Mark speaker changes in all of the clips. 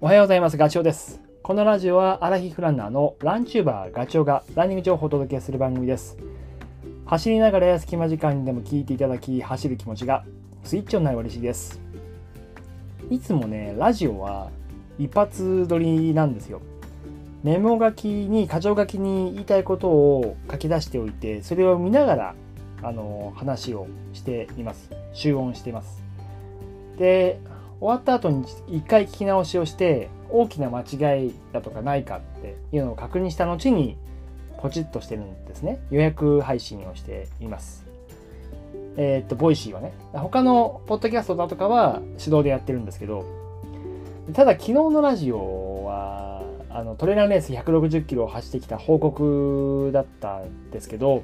Speaker 1: おはようございます。ガチョウです。このラジオはアラヒフランナーのランチューバーガチョウがランニング情報をお届けする番組です。走りながら隙間時間にでも聞いていただき、走る気持ちがスイッチオンになる嬉しいです。いつもね、ラジオは一発撮りなんですよ。メモ書きに、箇条書きに言いたいことを書き出しておいて、それを見ながら、あの、話をしています。集音しています。で、終わった後に一回聞き直しをして大きな間違いだとかないかっていうのを確認した後にポチッとしてるんですね。予約配信をしています。えーっとボイシーはね他のポッドキャストだとかは手動でやってるんですけどただ昨日のラジオはあのトレイルレース160キロを走ってきた報告だったんですけど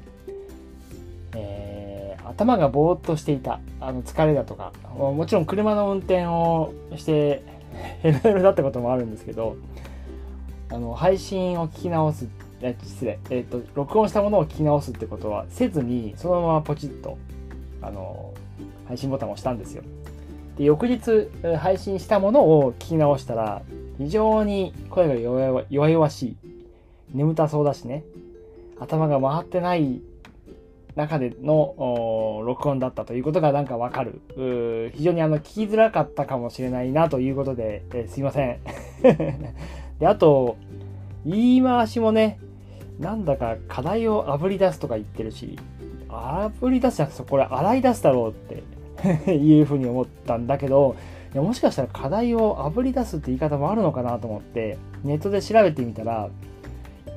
Speaker 1: 頭がぼーっとしていたあの疲れだとかもちろん車の運転をして ヘロヘロだったこともあるんですけどあの配信を聞き直す失礼、えーと録音したものを聞き直すってことはせずにそのままポチッとあの配信ボタンを押したんですよ。で翌日配信したものを聞き直したら非常に声が弱々しい。眠たそうだしね。頭が回ってない中での録音だったということがなんかわかる。非常にあの聞きづらかったかもしれないなということで、えーすいません。で、あと、言い回しもね、なんだか課題をあぶり出すとか言ってるし、あぶり出すじゃなくて、これ洗い出すだろうって いうふうに思ったんだけど、いやもしかしたら課題をあぶり出すって言い方もあるのかなと思って、ネットで調べてみたら、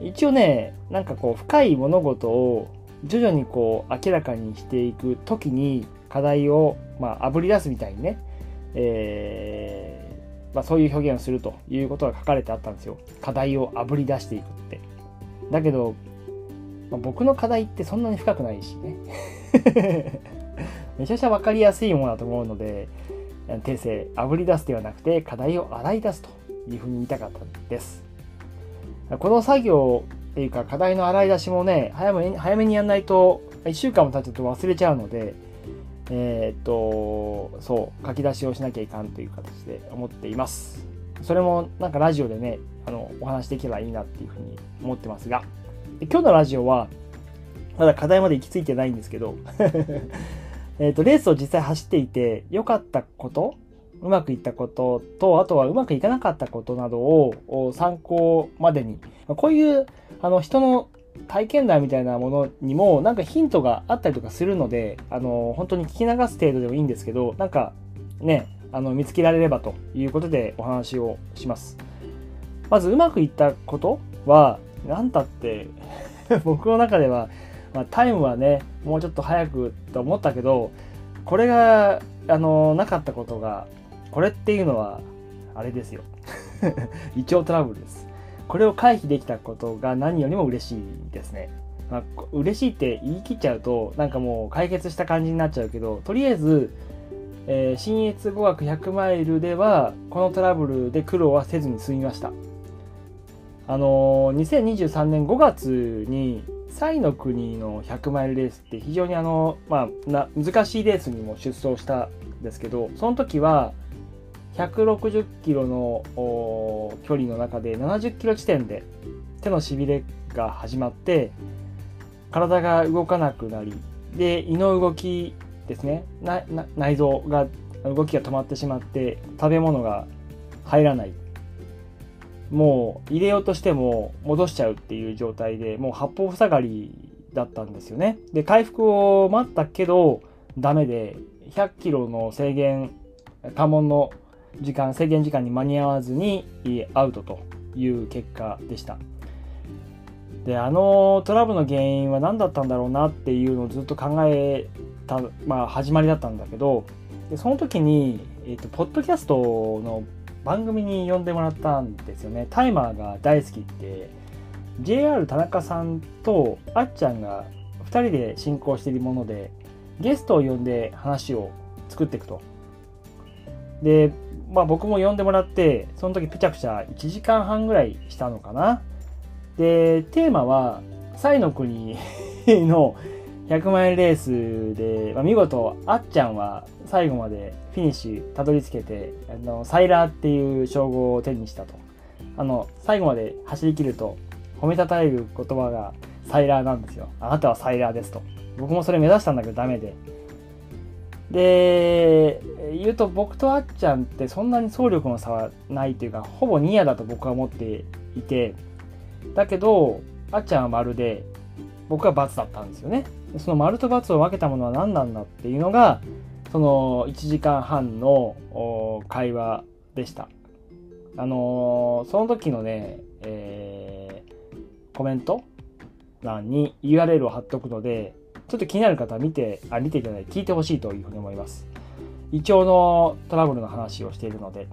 Speaker 1: 一応ね、なんかこう深い物事を徐々にこう明らかにしていく時に課題をまあ炙り出すみたいにね、えーまあ、そういう表現をするということが書かれてあったんですよ。課題を炙り出していくって。だけど、まあ、僕の課題ってそんなに深くないしね。めちゃくちゃ分かりやすいものだと思うので訂正炙り出すではなくて課題を洗い出すというふうに言いたかったんです。この作業っていうか課題の洗い出しもね早めに早めにやんないと1週間も経つと忘れちゃうのでえーっとそう書き出しをしなきゃいかんという形で思っています。それもなんかラジオでねあのお話できればいいなっていうふうに思ってますが。今日のラジオはまだ課題まで行き着いてないんですけど えっとレースを実際走っていて良かったことうまくいったことと、あとはうまくいかなかったことなどを参考までに、こういうあの人の体験談みたいなものにもなんかヒントがあったりとかするので、あの本当に聞き流す程度でもいいんですけど、なんかね、あの見つけられればということでお話をします。まずうまくいったことは、何たって 僕の中では、まあ、タイムはね、もうちょっと早くと思ったけど、これがあのなかったことがこれっていうのは、あれですよ。胃腸トラブルです。これを回避できたことが何よりも嬉しいですね。まあ、嬉しいって言い切っちゃうと、なんかもう解決した感じになっちゃうけど、とりあえず、えー、新越語学100マイルでは、このトラブルで苦労はせずに済みました。あのー、2023年5月に、サイの国の100マイルレースって非常にあの、まあ、難しいレースにも出走したんですけど、その時は、160キロの距離の中で70キロ地点で手のしびれが始まって体が動かなくなりで胃の動きですね。内臓が動きが止まってしまって食べ物が入らない。もう入れようとしても戻しちゃうっていう状態でもう八方塞がりだったんですよね。で回復を待ったけどダメで100キロの制限関門の時間制限時間に間に合わずにアウトという結果でした。であのトラブルの原因は何だったんだろうなっていうのをずっと考えた、まあ、始まりだったんだけどでその時に、えーと、ポッドキャストの番組に呼んでもらったんですよね。タイマーが大好きって JR 田中さんとあっちゃんが2人で進行しているものでゲストを呼んで話を作っていくと。でまあ僕も呼んでもらって、その時ぺちゃくちゃ1時間半ぐらいしたのかな。で、テーマは、サイの国の100マイルレースで、まあ、見事、あっちゃんは最後までフィニッシュたどり着けて、あの、サイラーっていう称号を手にしたと。あの、最後まで走り切ると、褒めたたえる言葉がサイラーなんですよ。あなたはサイラーですと。僕もそれ目指したんだけどダメで。で、言うと僕とあっちゃんってそんなに走力の差はないというか、ほぼニアだと僕は思っていて、だけど、あっちゃんは丸で、僕は×だったんですよね。その丸と×を分けたものは何なんだっていうのが、その1時間半の会話でした。あのー、その時のね、えー、コメント欄に URL を貼っとくので、ちょっと気になる方は見て、あ、見ていただいて聞いてほしいというふうに思います。胃腸のトラブルの話をしているので。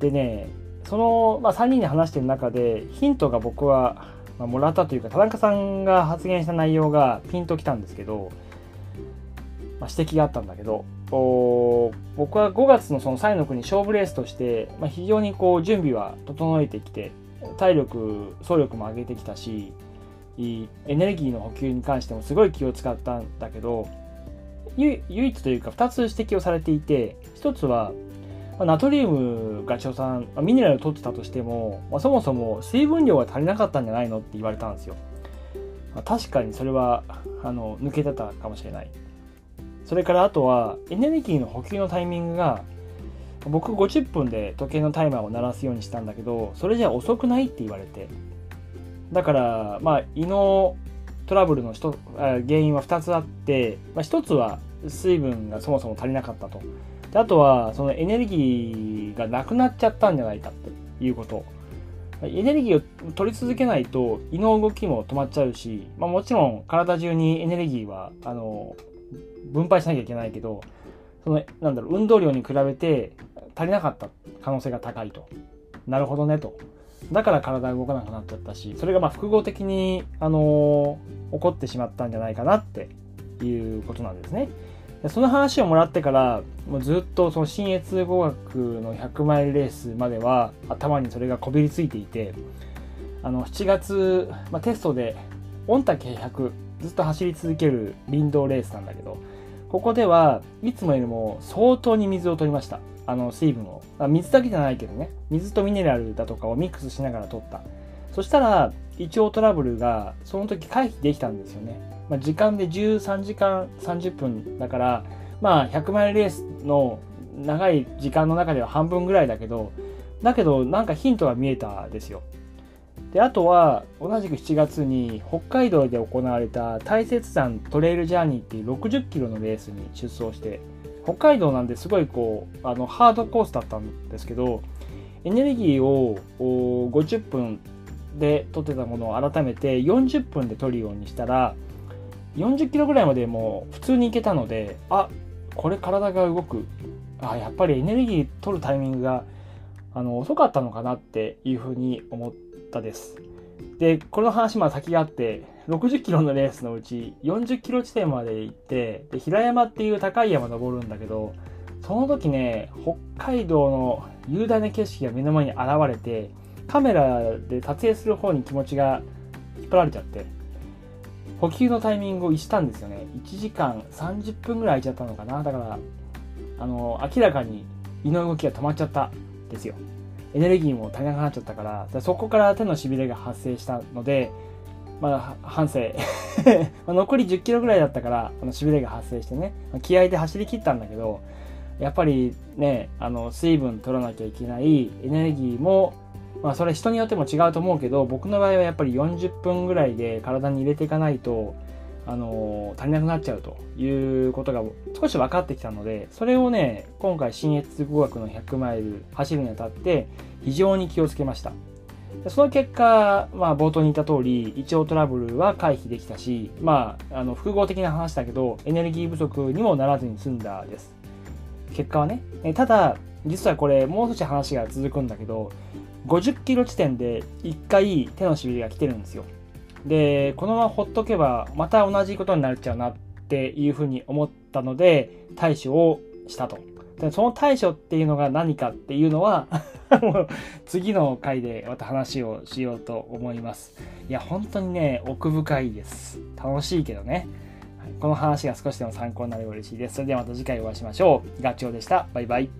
Speaker 1: でね、その、まあ、3人で話してる中で、ヒントが僕は、まあ、もらったというか、田中さんが発言した内容がピンときたんですけど、まあ、指摘があったんだけど、僕は5月のそのサイの国勝負レースとして、まあ、非常にこう準備は整えてきて、体力、走力も上げてきたし、エネルギーの補給に関してもすごい気を使ったんだけど唯一というか2つ指摘をされていて1つはナトリウムが調査ミネラルを取ってたとしても、まあ、そもそも水分量が足りなかったんじゃないのって言われたんですよ、まあ、確かにそれはあの抜けてたかもしれない。それからあとはエネルギーの補給のタイミングが僕50分で時計のタイマーを鳴らすようにしたんだけどそれじゃ遅くないって言われて。だから、まあ、胃のトラブルの原因は2つあって、まあ、1つは水分がそもそも足りなかったと。であとは、そのエネルギーがなくなっちゃったんじゃないかっていうこと。エネルギーを取り続けないと胃の動きも止まっちゃうし、まあ、もちろん体中にエネルギーはあの分配しなきゃいけないけどそのなんだろう運動量に比べて足りなかった可能性が高いとなるほどねとだから体動かなくなっちゃったし、それがまあ複合的に、あのー、起こってしまったんじゃないかなっていうことなんですね。でその話をもらってから、もうずっとその新越語学の100マイルレースまでは頭にそれがこびりついていて、あの、7月、まあ、テストで、御嶽100、ずっと走り続ける林道レースなんだけど、ここではいつもよりも相当に水を取りました。あの水分を。水だけじゃないけどね、水とミネラルだとかをミックスしながら取った。そしたら、胃腸トラブルがその時回避できたんですよね。まあ、時間で13時間30分だから、まあ100マイルレースの長い時間の中では半分ぐらいだけど、だけどなんかヒントが見えたですよ。で、あとは同じく7月に北海道で行われた大雪山トレイルジャーニーっていう60キロのレースに出走して、北海道なんですごいこうあのハードコースだったんですけどエネルギーを50分で取ってたものを改めて40分で取るようにしたら40キロぐらいまでもう普通に行けたのであこれ体が動くあやっぱりエネルギー取るタイミングがあの遅かったのかなっていうふうに思ったです。でこの話ま先があって60キロのレースのうち40キロ地点まで行ってで平山っていう高い山登るんだけどその時ね北海道の雄大な景色が目の前に現れてカメラで撮影する方に気持ちが引っ張られちゃって補給のタイミングを逸したんですよね。1時間30分ぐらい空いちゃったのかな。だからあの明らかに胃の動きが止まっちゃったですよ。エネルギーも足りなくなっちゃったからそこから手のしびれが発生したのでまあ、反省。残り10キロぐらいだったから、あの、しびれが発生してね、気合で走り切ったんだけど、やっぱりね、あの、水分取らなきゃいけない、エネルギーも、まあ、それ人によっても違うと思うけど、僕の場合はやっぱり40分ぐらいで体に入れていかないと、あの足りなくなっちゃうということが少し分かってきたので、それをね、今回、新越語学の100マイル走るにあたって、非常に気をつけました。その結果、まあ、冒頭に言った通り、胃腸トラブルは回避できたし、まあ、あの複合的な話だけど、エネルギー不足にもならずに済んだです。結果はね。ただ、実はこれ、もう少し話が続くんだけど、50キロ地点で1回手のしびれが来てるんですよ。で、このままほっとけば、また同じことになっちゃうなっていうふうに思ったので、対処をしたと。でその対処っていうのが何かっていうのは 次の回でまた話をしようと思います。いや、本当にね、奥深いです。楽しいけどね。この話が少しでも参考になれば嬉しいです。それではまた次回お会いしましょう。ガチョウでした。バイバイ。